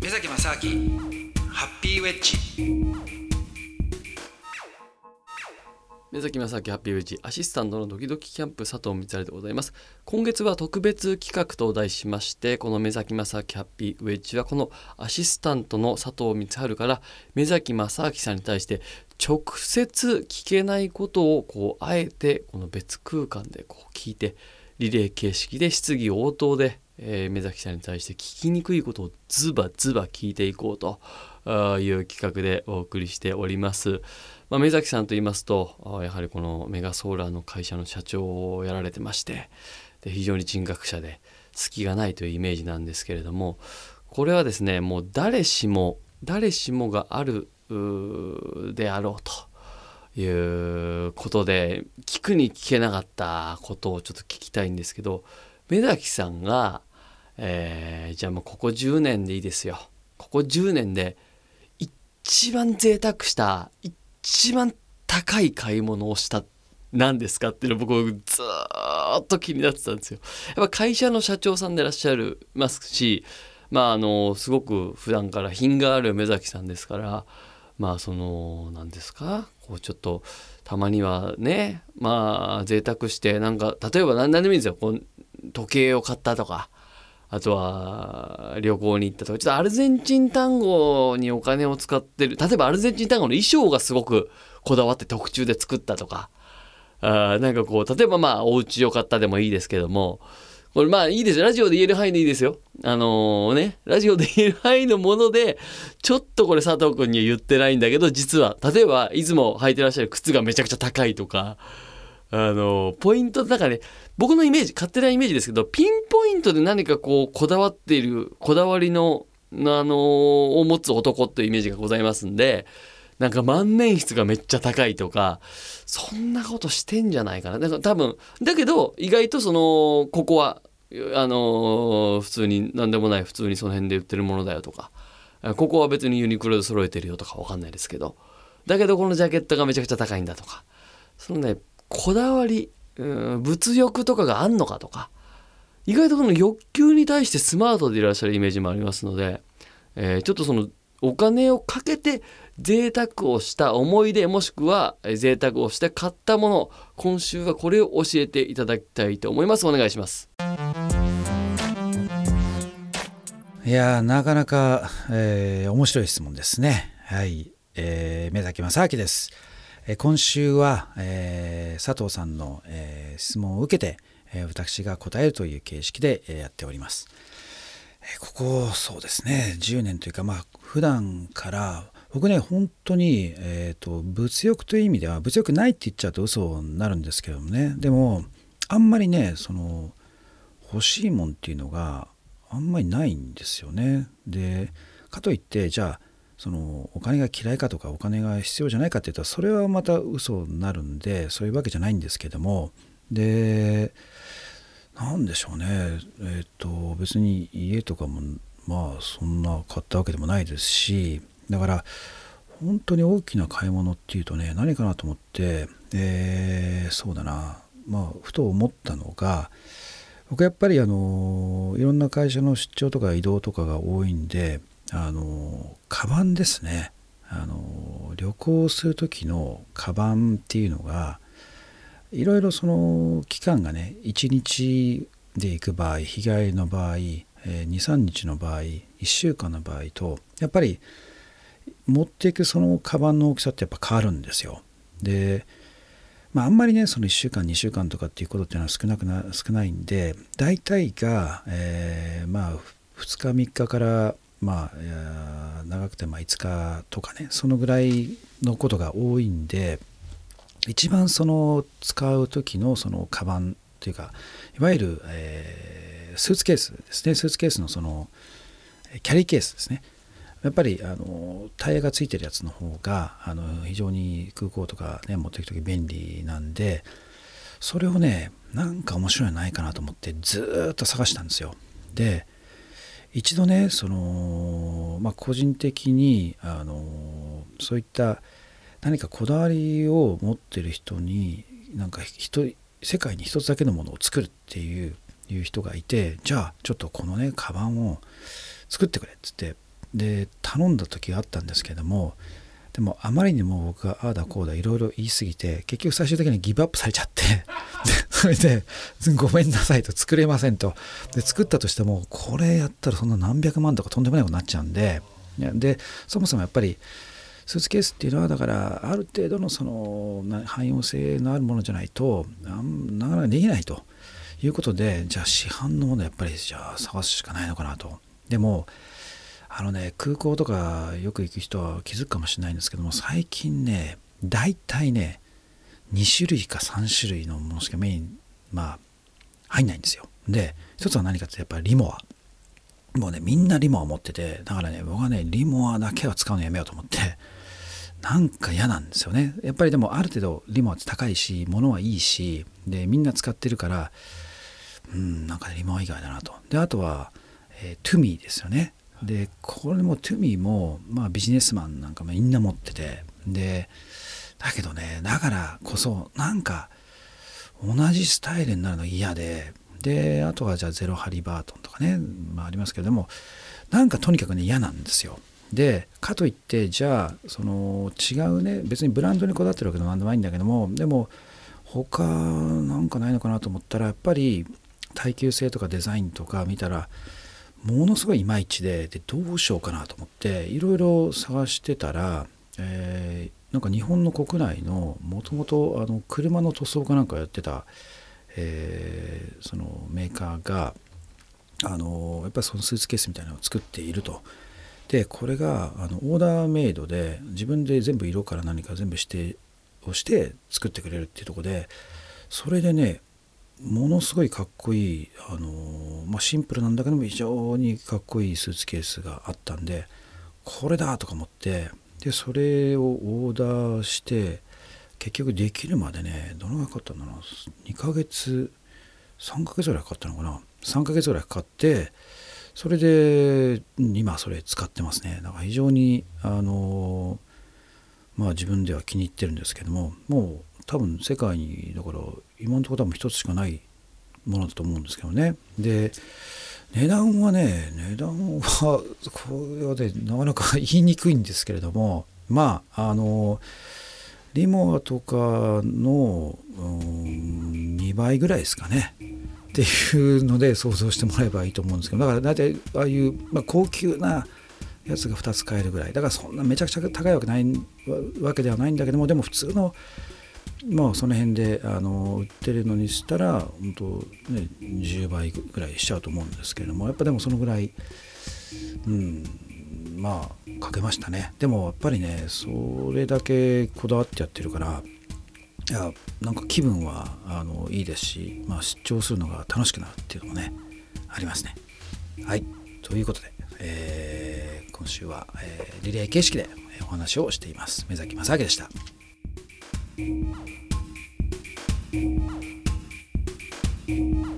目崎正明ハッピーウェッジ。目崎正明ハッピーウェッジ。アシスタントのドキドキキャンプ佐藤光でございます。今月は特別企画と題しましてこの目崎正明ハッピーウェッジはこのアシスタントの佐藤光晴から目崎正明さんに対して直接聞けないことをこうあえてこの別空間でこう聞いてリレー形式で質疑応答で、えー、目崎さんに対して聞きにくいことをズバズバ聞いていこうという企画でお送りしております。まあ、目崎さんと言いますとやはりこのメガソーラーの会社の社長をやられてましてで非常に人格者で隙がないというイメージなんですけれどもこれはですねもう誰しも誰しもがあるであろうということで聞くに聞けなかったことをちょっと聞きたいんですけど目崎さんが、えー、じゃあもうここ10年でいいですよここ10年で一番贅沢した一番高い買い物をした何ですかっていうの僕ずっと気になってたんですよ。やっぱ会社の社長さんでいらっしゃるますしまああのすごく普段から品がある目崎さんですからまあその何ですかこうちょっとたまにはねまあ贅沢してなんか例えば何でもいいんですよこう時計を買ったとかあとは旅行に行ったとか。ちょっとアルゼンチン単語にお金を使ってる。例えばアルゼンチン単語の衣装がすごくこだわって特注で作ったとか。あなんかこう例えばまあお家を買ったでもいいですけども。これまあいいですよ。ラジオで言える範囲でいいですよ。あのー、ね。ラジオで言える範囲のものでちょっとこれ佐藤君には言ってないんだけど実は例えばいつも履いてらっしゃる靴がめちゃくちゃ高いとか。あのポイントなんかね僕のイメージ勝手なイメージですけどピンポイントで何かこうこだわっているこだわりのあのを持つ男というイメージがございますんでなんか万年筆がめっちゃ高いとかそんなことしてんじゃないかな。だから多分だけど意外とそのここはあの普通に何でもない普通にその辺で売ってるものだよとかここは別にユニクロで揃えてるよとか分かんないですけどだけどこのジャケットがめちゃくちゃ高いんだとかそのねこだわり、うん、物欲とかがあんのかとか意外とこの欲求に対してスマートでいらっしゃるイメージもありますので、えー、ちょっとそのお金をかけて贅沢をした思い出もしくは贅沢をして買ったもの今週はこれを教えていただきたいと思います。お願いします。いやなかなか、えー、面白い質問ですね。はい、えー、目崎正明です。今週は、えー、佐藤さんの、えー、質問を受けて、えー、私が答えるという形式で、え、やっております。えここそうですね10年というかまあ普段から僕ね本当に、えーと、物欲という意味では物欲ないって言っちゃうと嘘になるんですけどもねでもあんまりねその欲しいもんっていうのがあんまりないんですよね。でかといってじゃあそのお金が嫌いかとかお金が必要じゃないかって言ったらそれはまた嘘になるんでそういうわけじゃないんですけども。で何でしょうね。えっ、と別に家とかもまあそんな買ったわけでもないですし。だから本当に大きな買い物っていうとね何かなと思って、えー、そうだな。まあふと思ったのが僕やっぱりあのいろんな会社の出張とか移動とかが多いんであのカバンですねあの旅行する時のカバンっていうのがいろいろその期間がね1日で行く場合日帰りの場合23日の場合1週間の場合とやっぱり持っていくそのカバンの大きさってやっぱ変わるんですよ。で、まあ、あんまりねその1週間2週間とかっていうことっていうのは少なくな少ないんで大体が、えー、まあ2日3日からまあ長くてま5日とかねそのぐらいのことが多いんで一番その使う時のそのカバンっていうかいわゆる、えー、スーツケースですね。スーツケースのそのキャリーケースですね。やっぱりあのタイヤがついてるやつの方があの非常に空港とかね持っていく時便利なんでそれをねなんか面白いのないかなと思ってずっと探したんですよ。で一度ねその、まあ、個人的にあのそういった何かこだわりを持ってる人になんか人世界に一つだけのものを作るっていういう人がいてじゃあちょっとこのねカバンを作ってくれっつってで頼んだ時があったんですけどもでもあまりにも僕がああだこうだいろいろ言い過ぎて結局最終的にギブアップされちゃって それで「ごめんなさい」と作れませんと。で作ったとしてもこれやったらそんな何百万とかとんでもないことになっちゃうんででそもそもやっぱりスーツケースっていうのはだからある程度のその汎用性のあるものじゃないとなかなかできないと。いうことでじゃあ市販のものやっぱりじゃあ探すしかないのかなと。でもあのね空港とかよく行く人は気づくかもしれないんですけども最近ね大体ね2種類か3種類のものしか目にまあ入んないんですよ。で一つは何かってやっぱりリモア。もうねみんなリモア持っててだからね僕はねリモアだけは使うのやめようと思ってなんか嫌なんですよね。やっぱりでもある程度リモアって高いし物はいいしでみんな使ってるからうんなんかリモア以外だなと。であとは、えー、トゥミーですよね。でこれもトゥミーも、まあ、ビジネスマンなんかみんな持っててでだけどねだからこそなんか同じスタイルになるの嫌でであとはじゃあゼロハリバートンとかね、まあ、ありますけれどもなんかとにかくね嫌なんですよ。でかといってじゃあその違うね別にブランドにこだわってるわけでもなんでもないんだけどもでも他なんかないのかなと思ったらやっぱり耐久性とかデザインとか見たらものすごいいまいちででどうしようかなと思っていろいろ探してたら、えー、なんか日本の国内のもともと車の塗装かなんかやってた、えー、そのメーカーがあのやっぱりそのスーツケースみたいなのを作っていると。でこれがあのオーダーメイドで自分で全部色から何か全部指定をして作ってくれるっていうとこでそれでねものすごいかっこいい、あのまあ、シンプルなんだけども非常にかっこいいスーツケースがあったんでこれだとか思ってでそれをオーダーして結局できるまでねどのぐらいかかったんだろう2ヶ月3ヶ月ぐらいかかったのかな3ヶ月ぐらいかかってそれで今それ使ってますね。だから非常にあのまあ自分では気に入ってるんですけどももう多分世界にだから今のところ多分一つしかないものだと思うんですけどね。で値段はね値段はこれはねなかなか言いにくいんですけれどもまああのリモアとかの、うん、2倍ぐらいですかね。っていうので想像してもらえばいいと思うんですけどだから大体ああいう、まあ、高級なやつが2つ買えるぐらい。だからそんなめちゃくちゃ高いわけないわけではないんだけどもでも普通のまあその辺であの売ってるのにしたら本当ね10倍ぐらいしちゃうと思うんですけれどもやっぱでもそのぐらいうんまあかけましたね。でもやっぱりねそれだけこだわってやってるからいやなんか気分はあのいいですし、まあ、出張するのが楽しくなるっていうのもねありますね。はい。ということで、えー、今週は、えー、リレー形式でお話をしています。目崎正明でした。Thank you